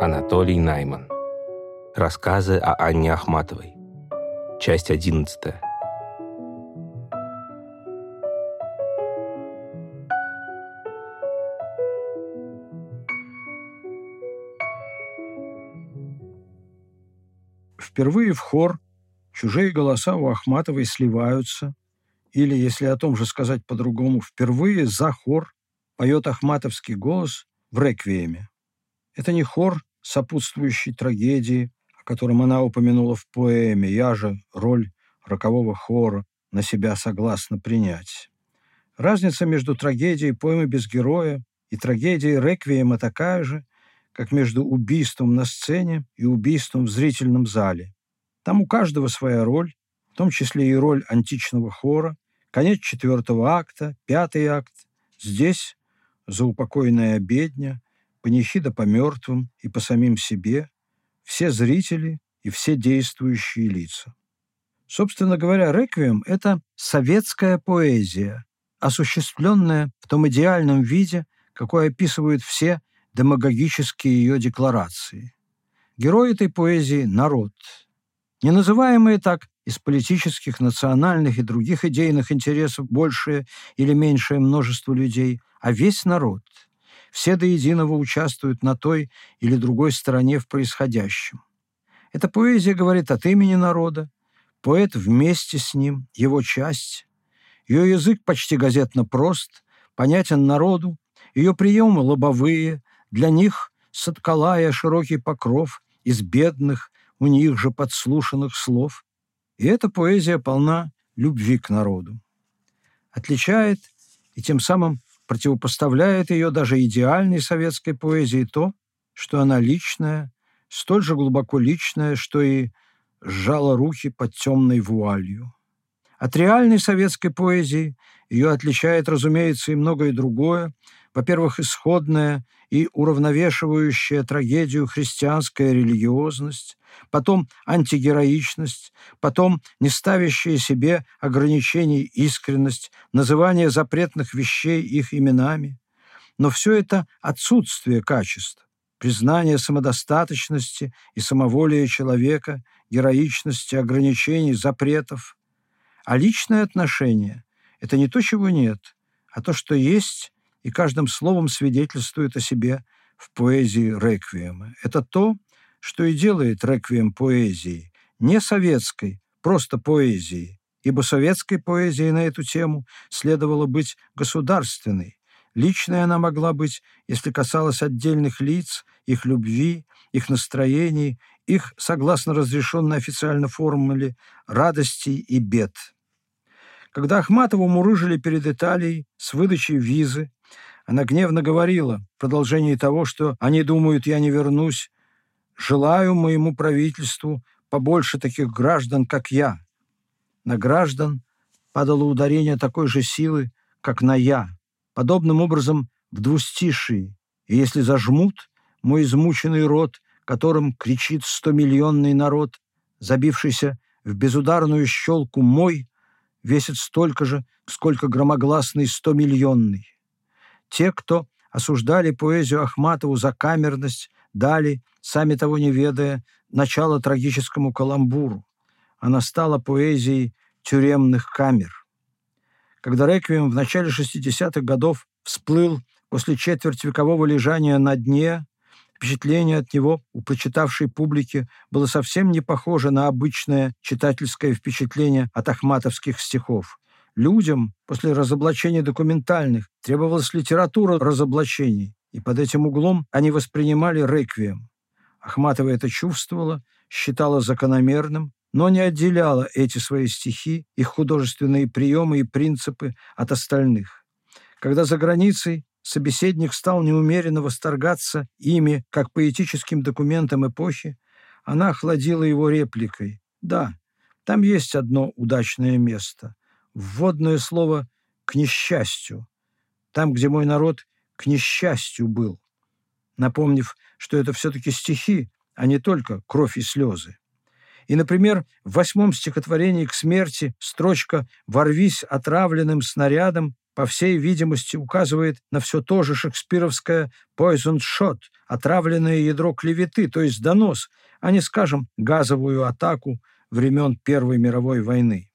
Анатолий Найман. Рассказы о Анне Ахматовой. Часть одиннадцатая. Впервые в хор чужие голоса у Ахматовой сливаются, или, если о том же сказать по-другому, впервые за хор поет ахматовский голос в реквиеме. Это не хор, сопутствующий трагедии, о котором она упомянула в поэме «Я же роль рокового хора на себя согласна принять». Разница между трагедией поэмы без героя и трагедией реквиема такая же, как между убийством на сцене и убийством в зрительном зале. Там у каждого своя роль, в том числе и роль античного хора, конец четвертого акта, пятый акт. Здесь заупокойная обедня, панихида по мертвым и по самим себе, все зрители и все действующие лица. Собственно говоря, «Реквием» — это советская поэзия, осуществленная в том идеальном виде, какой описывают все демагогические ее декларации. Герой этой поэзии – народ. Не называемые так из политических, национальных и других идейных интересов большее или меньшее множество людей, а весь народ. Все до единого участвуют на той или другой стороне в происходящем. Эта поэзия говорит от имени народа, поэт вместе с ним, его часть. Ее язык почти газетно прост, понятен народу, ее приемы лобовые, для них соткалая широкий покров из бедных, у них же подслушанных слов. И эта поэзия полна любви к народу. Отличает и тем самым противопоставляет ее даже идеальной советской поэзии то, что она личная, столь же глубоко личная, что и сжала руки под темной вуалью. От реальной советской поэзии ее отличает, разумеется, и многое другое. Во-первых, исходная и уравновешивающая трагедию христианская религиозность, потом антигероичность, потом не ставящая себе ограничений искренность, называние запретных вещей их именами. Но все это отсутствие качеств, признание самодостаточности и самоволия человека, героичности, ограничений, запретов. А личное отношение – это не то, чего нет, а то, что есть и каждым словом свидетельствует о себе в поэзии реквиема. Это то, что и делает реквием поэзии, не советской, просто поэзии, ибо советской поэзии на эту тему следовало быть государственной. Личной она могла быть, если касалась отдельных лиц, их любви, их настроений, их, согласно разрешенной официально формуле, радостей и бед. Когда Ахматову мурыжили перед Италией с выдачей визы, она гневно говорила в продолжении того, что «они думают, я не вернусь, Желаю моему правительству побольше таких граждан, как я. На граждан падало ударение такой же силы, как на «я». Подобным образом в двустишии. И если зажмут мой измученный рот, которым кричит стомиллионный народ, забившийся в безударную щелку мой, весит столько же, сколько громогласный стомиллионный. Те, кто осуждали поэзию Ахматову за камерность, дали, сами того не ведая, начало трагическому каламбуру. Она стала поэзией тюремных камер. Когда «Реквием» в начале 60-х годов всплыл после четвертьвекового лежания на дне, впечатление от него у прочитавшей публики было совсем не похоже на обычное читательское впечатление от ахматовских стихов. Людям после разоблачения документальных требовалась литература разоблачений, и под этим углом они воспринимали реквием. Ахматова это чувствовала, считала закономерным, но не отделяла эти свои стихи, их художественные приемы и принципы от остальных. Когда за границей собеседник стал неумеренно восторгаться ими как поэтическим документом эпохи, она охладила его репликой. «Да, там есть одно удачное место. Вводное слово «к несчастью». Там, где мой народ к несчастью был, напомнив, что это все-таки стихи, а не только кровь и слезы. И, например, в восьмом стихотворении «К смерти» строчка «Ворвись отравленным снарядом» по всей видимости, указывает на все то же шекспировское «poison shot» — отравленное ядро клеветы, то есть донос, а не, скажем, газовую атаку времен Первой мировой войны.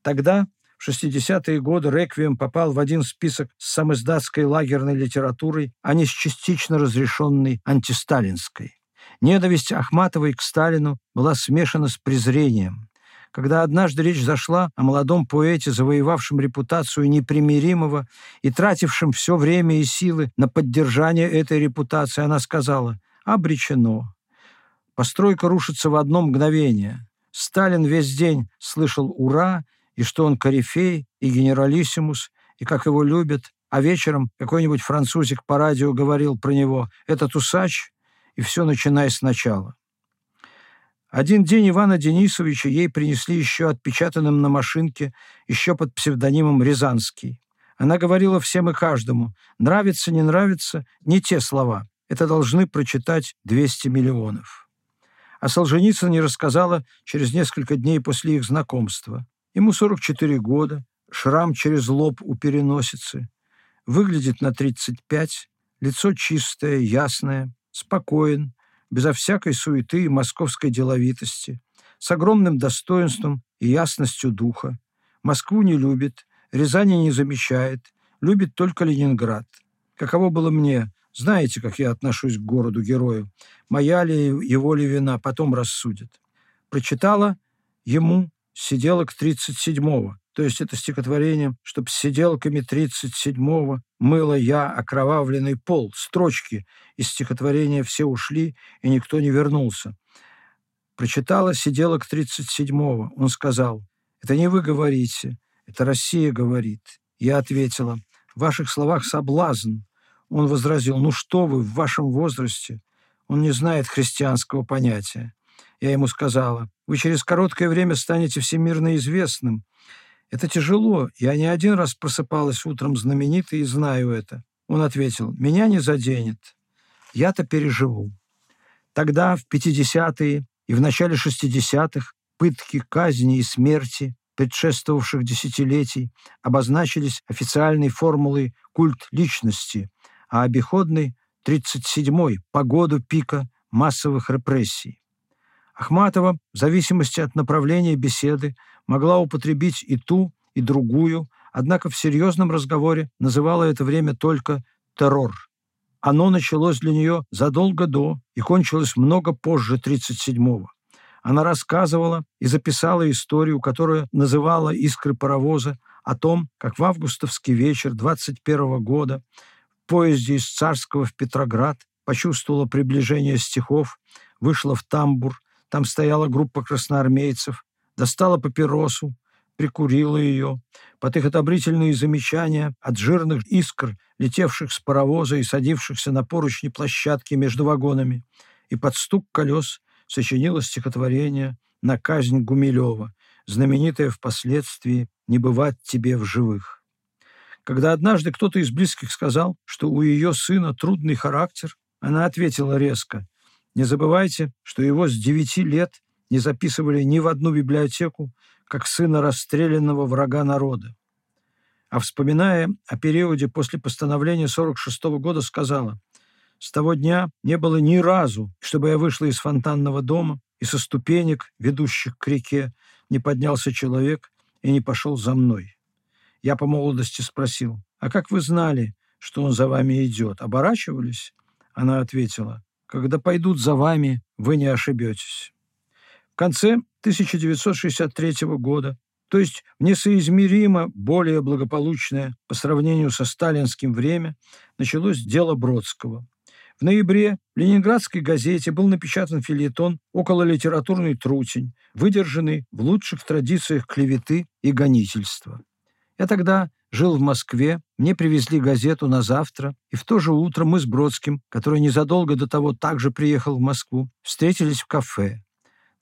Тогда, в 60-е годы, «Реквием» попал в один список с самоиздатской лагерной литературой, а не с частично разрешенной антисталинской. Ненависть Ахматовой к Сталину была смешана с презрением. Когда однажды речь зашла о молодом поэте, завоевавшем репутацию непримиримого и тратившем все время и силы на поддержание этой репутации, она сказала «обречено». Постройка рушится в одно мгновение. Сталин весь день слышал «Ура!» и что он корифей и генералиссимус, и как его любят, а вечером какой-нибудь французик по радио говорил про него «этот усач», и все начиная сначала. Один день Ивана Денисовича ей принесли еще отпечатанным на машинке, еще под псевдонимом Рязанский. Она говорила всем и каждому, нравится, не нравится, не те слова. Это должны прочитать 200 миллионов а Солженицын не рассказала через несколько дней после их знакомства. Ему 44 года, шрам через лоб у переносицы, выглядит на 35, лицо чистое, ясное, спокоен, безо всякой суеты и московской деловитости, с огромным достоинством и ясностью духа. Москву не любит, Рязани не замечает, любит только Ленинград. Каково было мне знаете, как я отношусь к городу-герою. Моя ли его ли вина, потом рассудят. Прочитала ему сиделок 37-го, то есть это стихотворение, чтоб сиделками 37-го мыло я окровавленный пол, строчки из стихотворения «Все ушли, и никто не вернулся». Прочитала сиделок 37-го. Он сказал, «Это не вы говорите, это Россия говорит». Я ответила, «В ваших словах соблазн, он возразил, ну что вы, в вашем возрасте? Он не знает христианского понятия. Я ему сказала, вы через короткое время станете всемирно известным. Это тяжело. Я не один раз просыпалась утром знаменитой и знаю это. Он ответил, меня не заденет. Я-то переживу. Тогда, в 50-е и в начале 60-х, пытки, казни и смерти предшествовавших десятилетий обозначились официальной формулой «культ личности», а обиходный — 37-й, по году пика массовых репрессий. Ахматова, в зависимости от направления беседы, могла употребить и ту, и другую, однако в серьезном разговоре называла это время только террор. Оно началось для нее задолго до и кончилось много позже 37-го. Она рассказывала и записала историю, которую называла «Искры паровоза», о том, как в августовский вечер 21 -го года поезде из Царского в Петроград, почувствовала приближение стихов, вышла в тамбур, там стояла группа красноармейцев, достала папиросу, прикурила ее. Под их одобрительные замечания от жирных искр, летевших с паровоза и садившихся на поручни площадки между вагонами, и под стук колес сочинила стихотворение на казнь Гумилева, знаменитое впоследствии «Не бывать тебе в живых». Когда однажды кто-то из близких сказал, что у ее сына трудный характер, она ответила резко, «Не забывайте, что его с девяти лет не записывали ни в одну библиотеку, как сына расстрелянного врага народа». А вспоминая о периоде после постановления 46 -го года, сказала, «С того дня не было ни разу, чтобы я вышла из фонтанного дома, и со ступенек, ведущих к реке, не поднялся человек и не пошел за мной. Я по молодости спросил, «А как вы знали, что он за вами идет? Оборачивались?» Она ответила, «Когда пойдут за вами, вы не ошибетесь». В конце 1963 года, то есть в несоизмеримо более благополучное по сравнению со сталинским время, началось дело Бродского. В ноябре в Ленинградской газете был напечатан филетон «Около литературный трутень», выдержанный в лучших традициях клеветы и гонительства. Я тогда жил в Москве, мне привезли газету на завтра, и в то же утро мы с Бродским, который незадолго до того также приехал в Москву, встретились в кафе.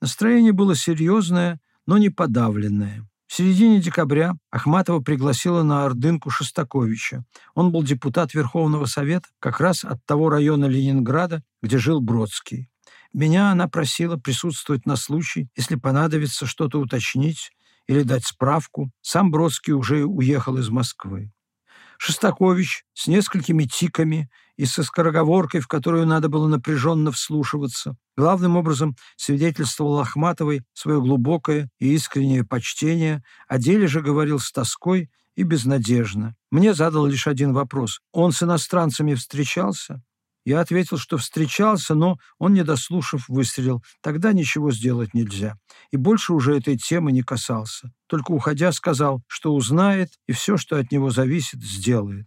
Настроение было серьезное, но не подавленное. В середине декабря Ахматова пригласила на Ордынку Шостаковича. Он был депутат Верховного Совета как раз от того района Ленинграда, где жил Бродский. Меня она просила присутствовать на случай, если понадобится что-то уточнить или дать справку, сам Бродский уже уехал из Москвы. Шостакович с несколькими тиками и со скороговоркой, в которую надо было напряженно вслушиваться, главным образом свидетельствовал Ахматовой свое глубокое и искреннее почтение, о деле же говорил с тоской и безнадежно. Мне задал лишь один вопрос. Он с иностранцами встречался? Я ответил, что встречался, но он, не дослушав, выстрелил. Тогда ничего сделать нельзя. И больше уже этой темы не касался. Только уходя сказал, что узнает и все, что от него зависит, сделает.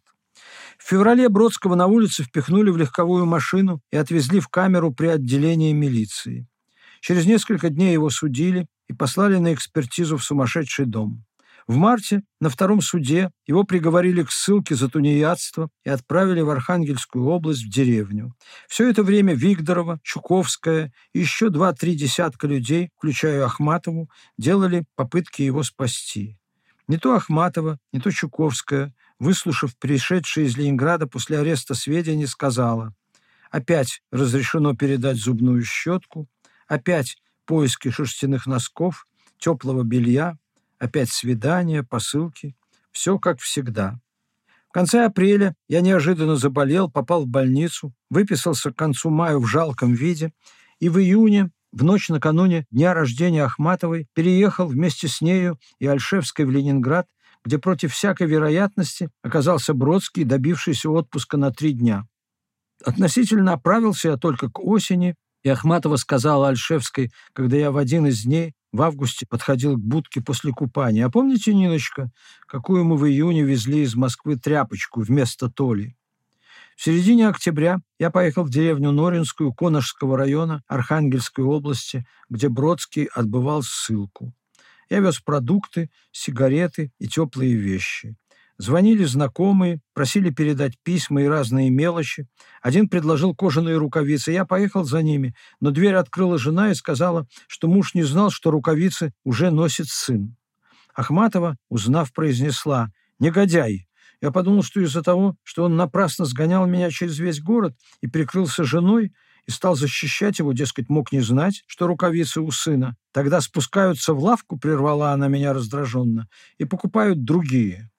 В феврале Бродского на улице впихнули в легковую машину и отвезли в камеру при отделении милиции. Через несколько дней его судили и послали на экспертизу в сумасшедший дом. В марте на втором суде его приговорили к ссылке за тунеядство и отправили в Архангельскую область в деревню. Все это время Вигдорова, Чуковская и еще два-три десятка людей, включая Ахматову, делали попытки его спасти. Не то Ахматова, не то Чуковская, выслушав пришедшие из Ленинграда после ареста сведения, сказала «Опять разрешено передать зубную щетку, опять поиски шерстяных носков, теплого белья, Опять свидания, посылки. Все как всегда. В конце апреля я неожиданно заболел, попал в больницу, выписался к концу мая в жалком виде, и в июне, в ночь накануне дня рождения Ахматовой, переехал вместе с нею и Альшевской в Ленинград, где против всякой вероятности оказался Бродский, добившийся отпуска на три дня. Относительно оправился я только к осени, и Ахматова сказала Альшевской, когда я в один из дней в августе подходил к будке после купания. А помните, Ниночка, какую мы в июне везли из Москвы тряпочку вместо Толи? В середине октября я поехал в деревню Норинскую Коношского района Архангельской области, где Бродский отбывал ссылку. Я вез продукты, сигареты и теплые вещи. Звонили знакомые, просили передать письма и разные мелочи. Один предложил кожаные рукавицы. Я поехал за ними, но дверь открыла жена и сказала, что муж не знал, что рукавицы уже носит сын. Ахматова, узнав, произнесла «Негодяй!» Я подумал, что из-за того, что он напрасно сгонял меня через весь город и прикрылся женой, и стал защищать его, дескать, мог не знать, что рукавицы у сына. Тогда спускаются в лавку, прервала она меня раздраженно, и покупают другие.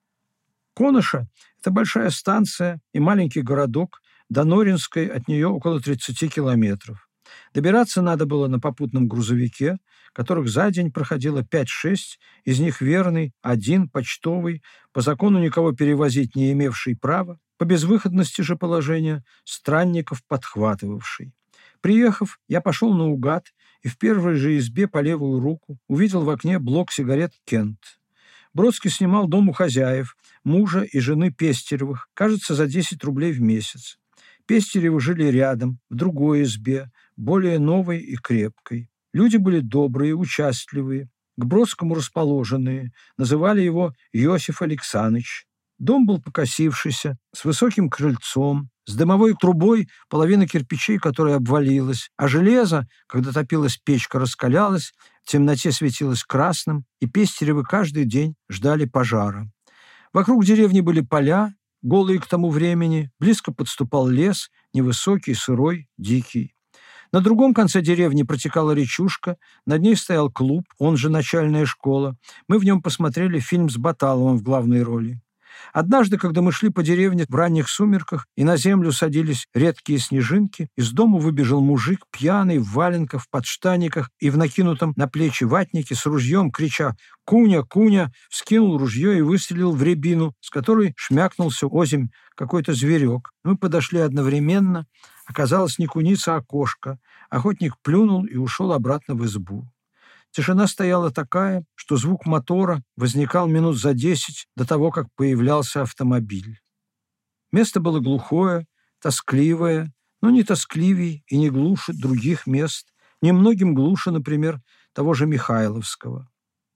Коноша – это большая станция и маленький городок, до Норинской от нее около 30 километров. Добираться надо было на попутном грузовике, которых за день проходило 5-6, из них верный, один, почтовый, по закону никого перевозить не имевший права, по безвыходности же положения странников подхватывавший. Приехав, я пошел наугад и в первой же избе по левую руку увидел в окне блок сигарет «Кент». Бродский снимал дом у хозяев, мужа и жены Пестеревых, кажется, за 10 рублей в месяц. Пестеревы жили рядом, в другой избе, более новой и крепкой. Люди были добрые, участливые, к Бродскому расположенные, называли его Иосиф Александрович. Дом был покосившийся, с высоким крыльцом, с дымовой трубой, половина кирпичей, которая обвалилась, а железо, когда топилась печка, раскалялось, в темноте светилось красным, и Пестеревы каждый день ждали пожара. Вокруг деревни были поля, голые к тому времени, близко подступал лес, невысокий, сырой, дикий. На другом конце деревни протекала речушка, над ней стоял клуб, он же начальная школа. Мы в нем посмотрели фильм с Баталовым в главной роли. Однажды, когда мы шли по деревне в ранних сумерках, и на землю садились редкие снежинки, из дому выбежал мужик, пьяный, в валенках, в подштаниках и в накинутом на плечи ватнике с ружьем, крича «Куня! Куня!», вскинул ружье и выстрелил в рябину, с которой шмякнулся озимь какой-то зверек. Мы подошли одновременно. Оказалось, не куница, а кошка. Охотник плюнул и ушел обратно в избу. Тишина стояла такая, что звук мотора возникал минут за десять до того, как появлялся автомобиль. Место было глухое, тоскливое, но не тоскливей и не глуше других мест, немногим глуше, например, того же Михайловского.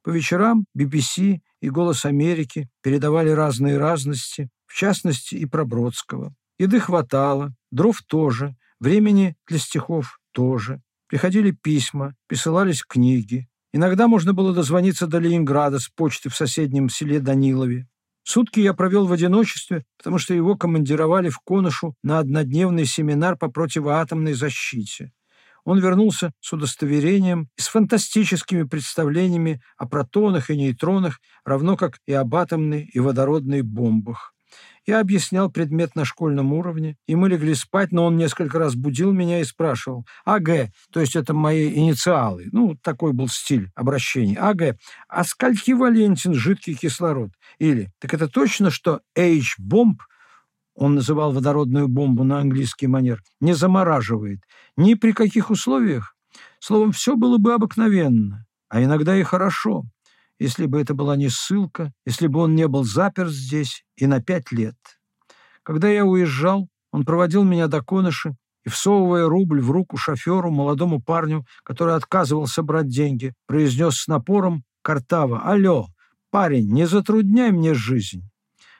По вечерам BBC и «Голос Америки» передавали разные разности, в частности и про Бродского. Еды хватало, дров тоже, времени для стихов тоже. Приходили письма, присылались книги. Иногда можно было дозвониться до Ленинграда с почты в соседнем селе Данилове. Сутки я провел в одиночестве, потому что его командировали в Коношу на однодневный семинар по противоатомной защите. Он вернулся с удостоверением и с фантастическими представлениями о протонах и нейтронах, равно как и об атомной и водородной бомбах. Я объяснял предмет на школьном уровне, и мы легли спать, но он несколько раз будил меня и спрашивал. АГ, то есть это мои инициалы. Ну, такой был стиль обращения. АГ, а скольки валентен жидкий кислород? Или, так это точно, что H-бомб он называл водородную бомбу на английский манер, не замораживает. Ни при каких условиях. Словом, все было бы обыкновенно, а иногда и хорошо если бы это была не ссылка, если бы он не был заперт здесь и на пять лет. Когда я уезжал, он проводил меня до Коныши и, всовывая рубль в руку шоферу, молодому парню, который отказывался брать деньги, произнес с напором Картава «Алло, парень, не затрудняй мне жизнь».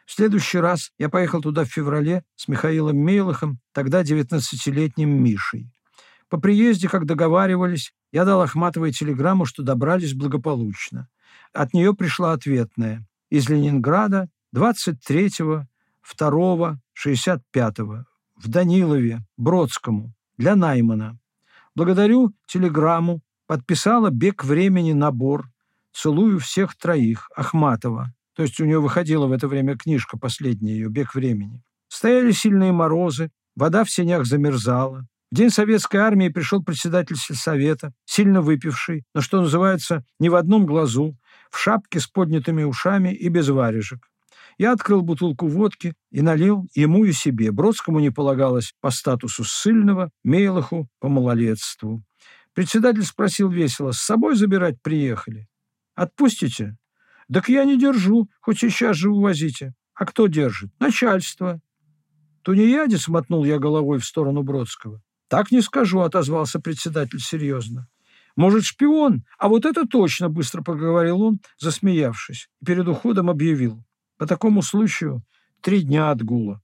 В следующий раз я поехал туда в феврале с Михаилом Мейлахом, тогда 19-летним Мишей. По приезде, как договаривались, я дал Ахматовой телеграмму, что добрались благополучно. От нее пришла ответная. Из Ленинграда 23-го, 2 65-го в Данилове, Бродскому, для Наймана. Благодарю телеграмму, подписала «Бег времени» набор. Целую всех троих. Ахматова. То есть у нее выходила в это время книжка последняя ее «Бег времени». Стояли сильные морозы, вода в сенях замерзала. В день советской армии пришел председатель сельсовета, сильно выпивший, но, что называется, не в одном глазу, в шапке с поднятыми ушами и без варежек. Я открыл бутылку водки и налил ему и себе. Бродскому не полагалось по статусу ссыльного, Мейлаху по малолетству. Председатель спросил весело, с собой забирать приехали? Отпустите? Так я не держу, хоть сейчас же увозите. А кто держит? Начальство. Тунеядец, мотнул я головой в сторону Бродского. Так не скажу, отозвался председатель серьезно. Может, шпион? А вот это точно, быстро поговорил он, засмеявшись. И перед уходом объявил. По такому случаю три дня отгула.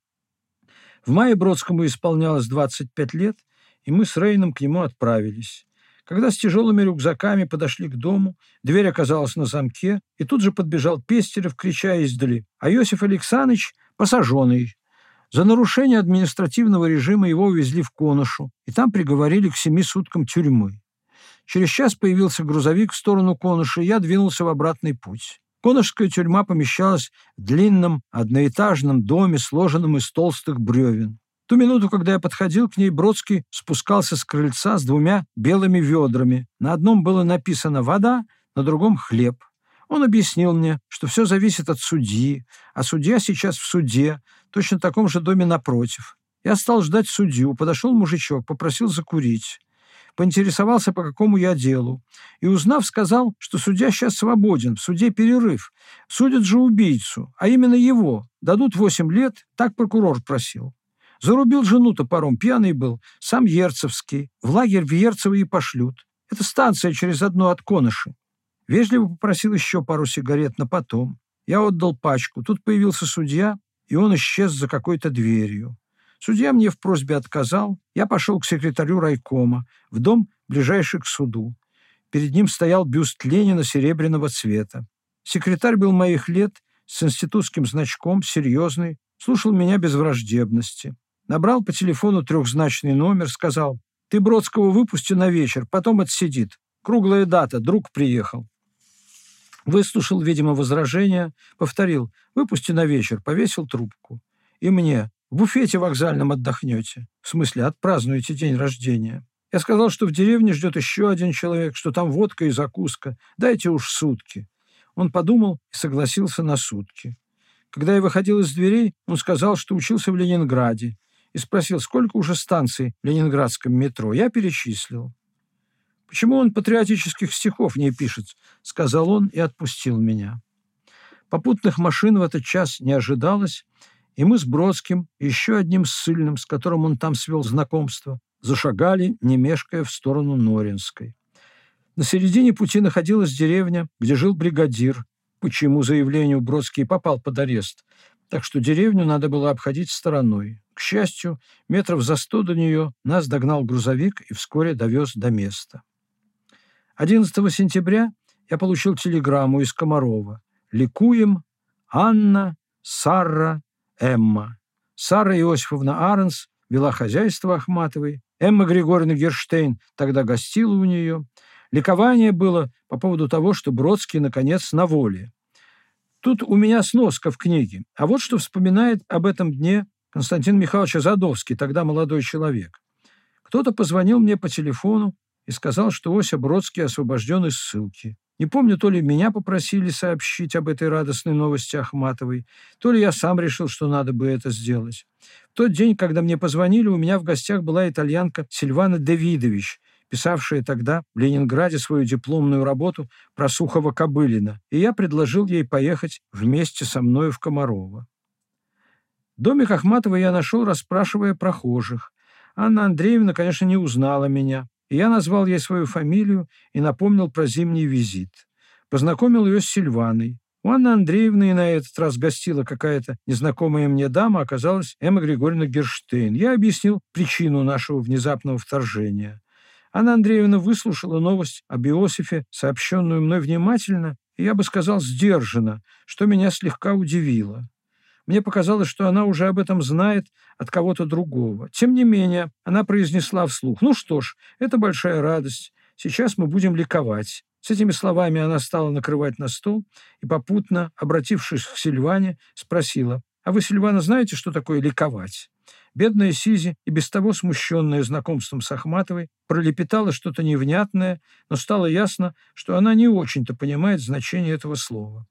В мае Бродскому исполнялось 25 лет, и мы с Рейном к нему отправились. Когда с тяжелыми рюкзаками подошли к дому, дверь оказалась на замке, и тут же подбежал Пестерев, крича издали. А Иосиф Александрович посаженный. За нарушение административного режима его увезли в Конушу, и там приговорили к семи суткам тюрьмы. Через час появился грузовик в сторону Конуши, и я двинулся в обратный путь. Конушская тюрьма помещалась в длинном одноэтажном доме, сложенном из толстых бревен. В ту минуту, когда я подходил к ней, Бродский спускался с крыльца с двумя белыми ведрами. На одном было написано «вода», на другом «хлеб». Он объяснил мне, что все зависит от судьи, а судья сейчас в суде, точно в таком же доме напротив. Я стал ждать судью, подошел мужичок, попросил закурить. Поинтересовался, по какому я делу. И, узнав, сказал, что судья сейчас свободен, в суде перерыв. Судят же убийцу, а именно его. Дадут восемь лет, так прокурор просил. Зарубил жену топором, пьяный был, сам Ерцевский. В лагерь в Ерцево и пошлют. Это станция через одну от Коныши. Вежливо попросил еще пару сигарет на потом. Я отдал пачку. Тут появился судья, и он исчез за какой-то дверью. Судья мне в просьбе отказал. Я пошел к секретарю райкома, в дом, ближайший к суду. Перед ним стоял бюст Ленина серебряного цвета. Секретарь был моих лет, с институтским значком, серьезный, слушал меня без враждебности. Набрал по телефону трехзначный номер, сказал, «Ты Бродского выпусти на вечер, потом отсидит. Круглая дата, друг приехал». Выслушал, видимо, возражение, повторил «выпусти на вечер», повесил трубку. И мне «в буфете вокзальном отдохнете», в смысле отпразднуете день рождения. Я сказал, что в деревне ждет еще один человек, что там водка и закуска. Дайте уж сутки. Он подумал и согласился на сутки. Когда я выходил из дверей, он сказал, что учился в Ленинграде, и спросил, сколько уже станций в ленинградском метро. Я перечислил. «Почему он патриотических стихов не пишет?» — сказал он и отпустил меня. Попутных машин в этот час не ожидалось, и мы с Бродским, еще одним ссыльным, с которым он там свел знакомство, зашагали, не мешкая, в сторону Норинской. На середине пути находилась деревня, где жил бригадир, почему заявлению Бродский попал под арест, так что деревню надо было обходить стороной. К счастью, метров за сто до нее нас догнал грузовик и вскоре довез до места. 11 сентября я получил телеграмму из Комарова. «Ликуем. Анна, Сара, Эмма». Сара Иосифовна Аренс вела хозяйство Ахматовой. Эмма Григорьевна Герштейн тогда гостила у нее. Ликование было по поводу того, что Бродский, наконец, на воле. Тут у меня сноска в книге. А вот что вспоминает об этом дне Константин Михайлович Задовский, тогда молодой человек. Кто-то позвонил мне по телефону и сказал, что Ося Бродский освобожден из ссылки. Не помню, то ли меня попросили сообщить об этой радостной новости Ахматовой, то ли я сам решил, что надо бы это сделать. В тот день, когда мне позвонили, у меня в гостях была итальянка Сильвана Давидович, писавшая тогда в Ленинграде свою дипломную работу про Сухова-Кобылина, и я предложил ей поехать вместе со мною в Комарово. Домик Ахматова я нашел, расспрашивая прохожих. Анна Андреевна, конечно, не узнала меня, я назвал ей свою фамилию и напомнил про зимний визит. Познакомил ее с Сильваной. У Анны Андреевны и на этот раз гостила какая-то незнакомая мне дама, оказалась Эмма Григорьевна Герштейн. Я объяснил причину нашего внезапного вторжения. Анна Андреевна выслушала новость об Иосифе, сообщенную мной внимательно, и, я бы сказал, сдержанно, что меня слегка удивило. Мне показалось, что она уже об этом знает от кого-то другого. Тем не менее, она произнесла вслух, «Ну что ж, это большая радость. Сейчас мы будем ликовать». С этими словами она стала накрывать на стол и, попутно, обратившись к Сильване, спросила, «А вы, Сильвана, знаете, что такое ликовать?» Бедная Сизи, и без того смущенная знакомством с Ахматовой, пролепетала что-то невнятное, но стало ясно, что она не очень-то понимает значение этого слова.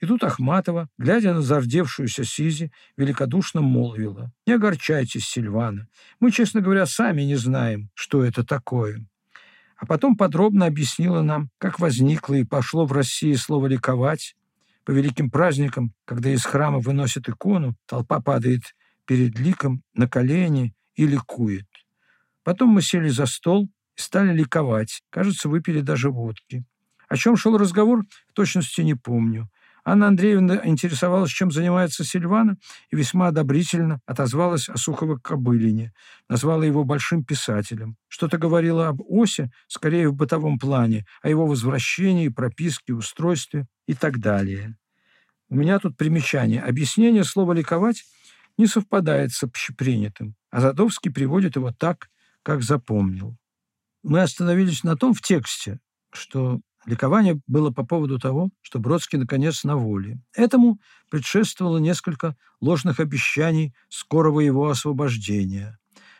И тут Ахматова, глядя на зардевшуюся Сизи, великодушно молвила. «Не огорчайтесь, Сильвана. Мы, честно говоря, сами не знаем, что это такое». А потом подробно объяснила нам, как возникло и пошло в России слово «ликовать». По великим праздникам, когда из храма выносят икону, толпа падает перед ликом на колени и ликует. Потом мы сели за стол и стали ликовать. Кажется, выпили даже водки. О чем шел разговор, в точности не помню. Анна Андреевна интересовалась, чем занимается Сильвана, и весьма одобрительно отозвалась о Сухово-Кобылине, назвала его большим писателем. Что-то говорила об Осе, скорее в бытовом плане, о его возвращении, прописке, устройстве и так далее. У меня тут примечание. Объяснение слова «ликовать» не совпадает с общепринятым, а Задовский приводит его так, как запомнил. Мы остановились на том в тексте, что ликование было по поводу того, что Бродский наконец на воле. Этому предшествовало несколько ложных обещаний скорого его освобождения.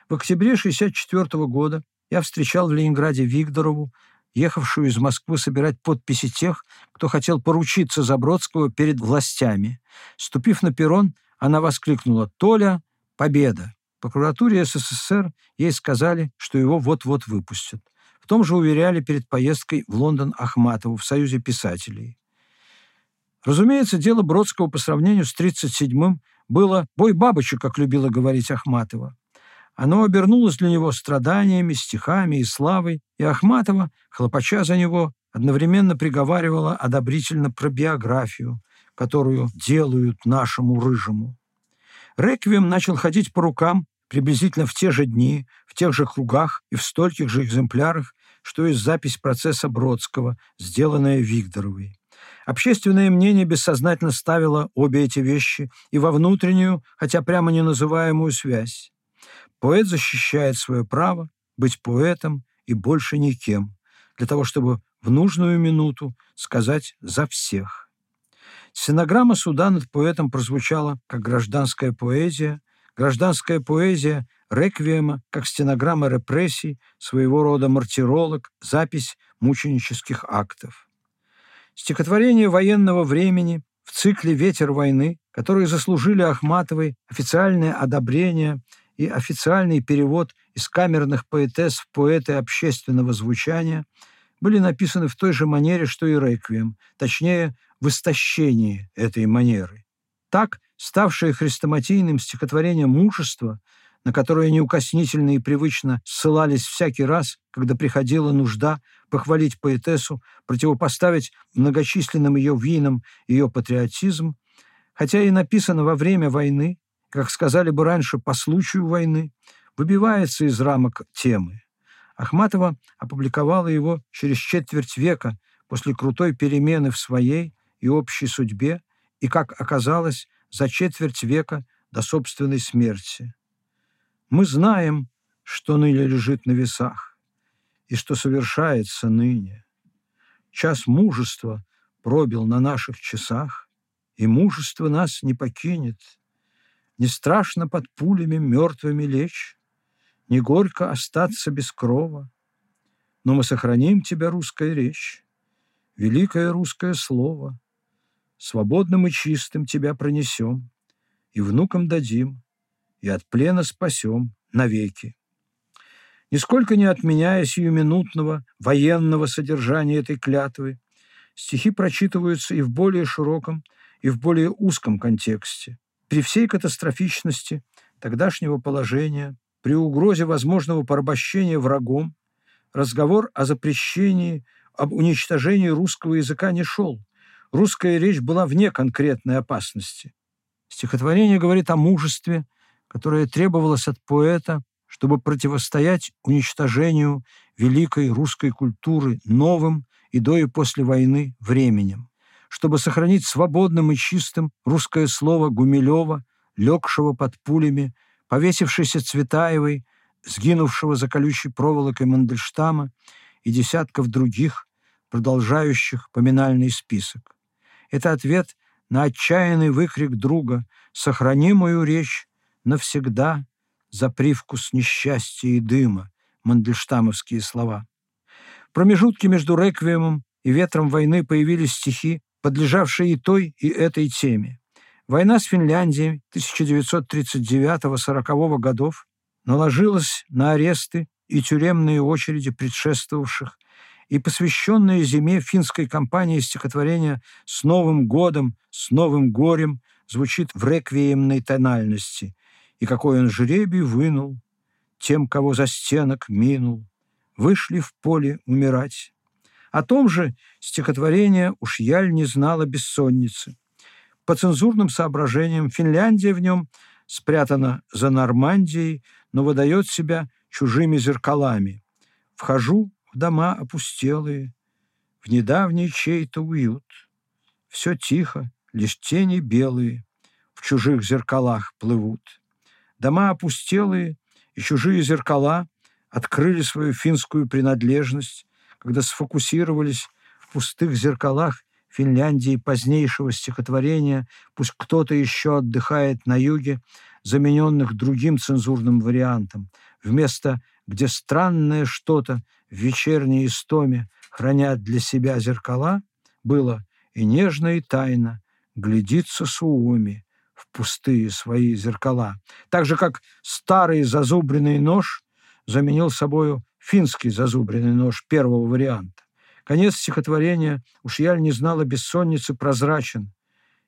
В октябре 1964 года я встречал в Ленинграде Викторову, ехавшую из Москвы собирать подписи тех, кто хотел поручиться за Бродского перед властями. Ступив на перрон, она воскликнула «Толя, победа!». В прокуратуре СССР ей сказали, что его вот-вот выпустят. Том же уверяли перед поездкой в Лондон Ахматову в Союзе писателей. Разумеется, дело Бродского по сравнению с 1937-м было «бой бабочек», как любила говорить Ахматова. Оно обернулось для него страданиями, стихами и славой, и Ахматова, хлопача за него, одновременно приговаривала одобрительно про биографию, которую делают нашему рыжему. Реквием начал ходить по рукам приблизительно в те же дни, в тех же кругах и в стольких же экземплярах, что и запись процесса Бродского, сделанная Викторовой. Общественное мнение бессознательно ставило обе эти вещи и во внутреннюю, хотя прямо не называемую связь. Поэт защищает свое право быть поэтом и больше никем, для того, чтобы в нужную минуту сказать «за всех». Стенограмма суда над поэтом прозвучала как гражданская поэзия, гражданская поэзия реквиема, как стенограмма репрессий, своего рода мартиролог, запись мученических актов. Стихотворения военного времени в цикле «Ветер войны», которые заслужили Ахматовой официальное одобрение и официальный перевод из камерных поэтесс в поэты общественного звучания, были написаны в той же манере, что и «Реквием», точнее, в истощении этой манеры. Так, ставшее хрестоматийным стихотворение «Мужество», на которое неукоснительно и привычно ссылались всякий раз, когда приходила нужда похвалить поэтессу, противопоставить многочисленным ее винам ее патриотизм, хотя и написано во время войны, как сказали бы раньше, по случаю войны, выбивается из рамок темы. Ахматова опубликовала его через четверть века после крутой перемены в своей, и общей судьбе, и, как оказалось, за четверть века до собственной смерти. Мы знаем, что ныне лежит на весах, и что совершается ныне. Час мужества пробил на наших часах, и мужество нас не покинет. Не страшно под пулями мертвыми лечь, Не горько остаться без крова, Но мы сохраним тебя, русская речь, Великое русское слово. Свободным и чистым тебя пронесем, И внукам дадим, и от плена спасем навеки. Нисколько не отменяя сиюминутного военного содержания этой клятвы, стихи прочитываются и в более широком, и в более узком контексте. При всей катастрофичности тогдашнего положения, при угрозе возможного порабощения врагом, разговор о запрещении, об уничтожении русского языка не шел. Русская речь была вне конкретной опасности. Стихотворение говорит о мужестве, которое требовалось от поэта, чтобы противостоять уничтожению великой русской культуры новым и до и после войны временем чтобы сохранить свободным и чистым русское слово Гумилева, легшего под пулями, повесившейся Цветаевой, сгинувшего за колючей проволокой Мандельштама и десятков других, продолжающих поминальный список. Это ответ на отчаянный выкрик друга «Сохрани мою речь навсегда за привкус несчастья и дыма» мандельштамовские слова. В промежутке между реквиемом и ветром войны появились стихи подлежавшие и той, и этой теме. Война с Финляндией 1939-40 годов наложилась на аресты и тюремные очереди предшествовавших и посвященное зиме финской кампании стихотворения «С Новым годом, с новым горем» звучит в реквиемной тональности, и какой он жребий вынул, тем, кого за стенок минул, вышли в поле умирать. О том же стихотворение уж яль не знала бессонницы. По цензурным соображениям Финляндия в нем спрятана за Нормандией, но выдает себя чужими зеркалами. Вхожу в дома опустелые, в недавний чей-то уют. Все тихо, лишь тени белые в чужих зеркалах плывут. Дома опустелые и чужие зеркала открыли свою финскую принадлежность, когда сфокусировались в пустых зеркалах Финляндии позднейшего стихотворения «Пусть кто-то еще отдыхает на юге», замененных другим цензурным вариантом, вместо «где странное что-то в вечерней истоме хранят для себя зеркала», было «и нежно, и тайно глядится Суоми в пустые свои зеркала». Так же, как старый зазубренный нож заменил собою финский зазубренный нож первого варианта. Конец стихотворения «Уж я не знала бессонницы» прозрачен.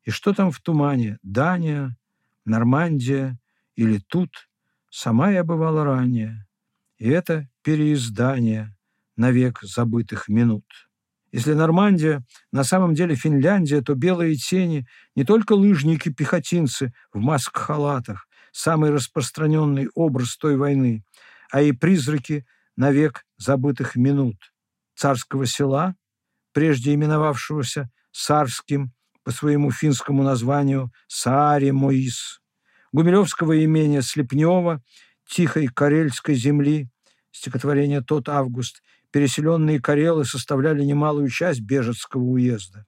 И что там в тумане? Дания, Нормандия или тут? Сама я бывала ранее. И это переиздание навек забытых минут. Если Нормандия на самом деле Финляндия, то белые тени не только лыжники-пехотинцы в маск-халатах, самый распространенный образ той войны, а и призраки навек забытых минут царского села, прежде именовавшегося Сарским по своему финскому названию Саари-Моис, Гумилевского имения Слепнева, Тихой Карельской земли, стихотворение «Тот август», переселенные карелы составляли немалую часть Бежецкого уезда.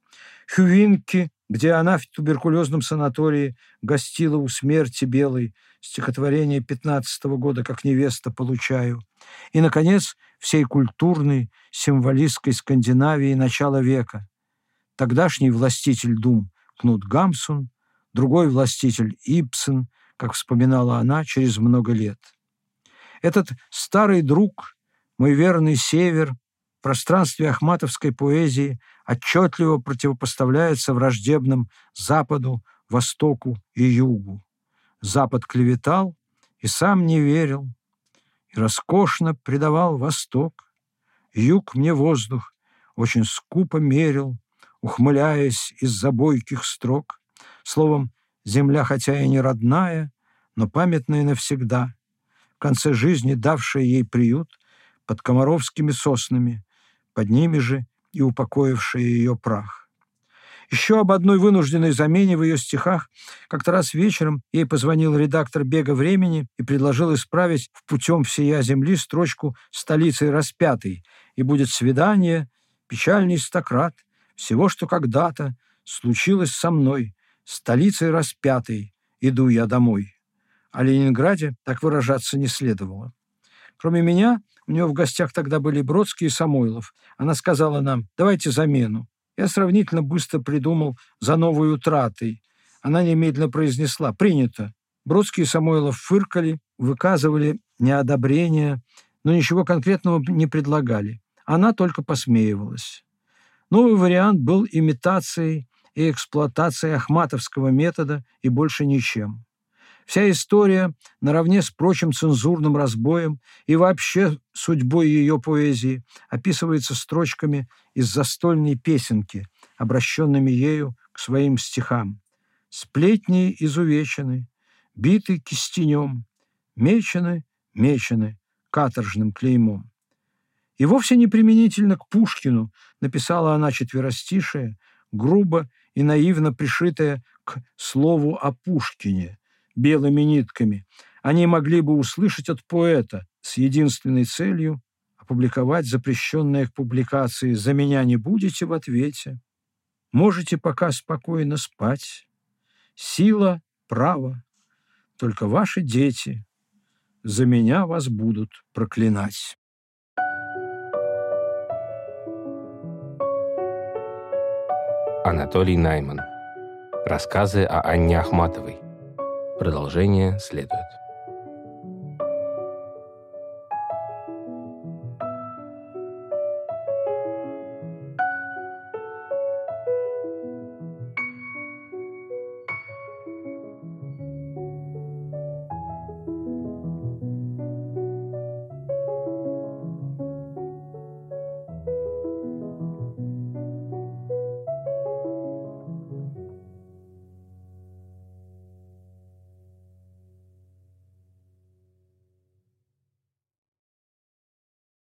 Хювинки, где она в туберкулезном санатории гостила у смерти белой, стихотворение 15 -го года «Как невеста получаю». И, наконец, всей культурной, символистской Скандинавии начала века. Тогдашний властитель дум Кнут Гамсун, другой властитель Ипсен, как вспоминала она, через много лет. Этот старый друг, мой верный север, в пространстве ахматовской поэзии отчетливо противопоставляется враждебным Западу, Востоку и Югу. Запад клеветал и сам не верил, и роскошно предавал Восток. Юг мне воздух очень скупо мерил, ухмыляясь из-за бойких строк. Словом, земля хотя и не родная, но памятная навсегда, в конце жизни давшая ей приют под комаровскими соснами, под ними же и упокоившая ее прах. Еще об одной вынужденной замене в ее стихах. Как-то раз вечером ей позвонил редактор «Бега времени» и предложил исправить в «Путем всея земли» строчку «Столицей распятой», и будет свидание, печальный стократ, всего, что когда-то случилось со мной, Столицей распятой иду я домой. О Ленинграде так выражаться не следовало. Кроме меня, у него в гостях тогда были Бродский и Самойлов. Она сказала нам, давайте замену. Я сравнительно быстро придумал за новой утратой. Она немедленно произнесла «принято». Бродский и Самойлов фыркали, выказывали неодобрение, но ничего конкретного не предлагали. Она только посмеивалась. Новый вариант был имитацией и эксплуатацией ахматовского метода и больше ничем. Вся история, наравне с прочим цензурным разбоем и вообще судьбой ее поэзии, описывается строчками из застольной песенки, обращенными ею к своим стихам. «Сплетни изувечены, биты кистенем, мечены, мечены каторжным клеймом». И вовсе не применительно к Пушкину написала она четверостишее, грубо и наивно пришитое к слову о Пушкине белыми нитками. Они могли бы услышать от поэта с единственной целью опубликовать запрещенные к публикации «За меня не будете» в ответе. Можете пока спокойно спать. Сила, право, только ваши дети за меня вас будут проклинать. Анатолий Найман. Рассказы о Анне Ахматовой. Продолжение следует.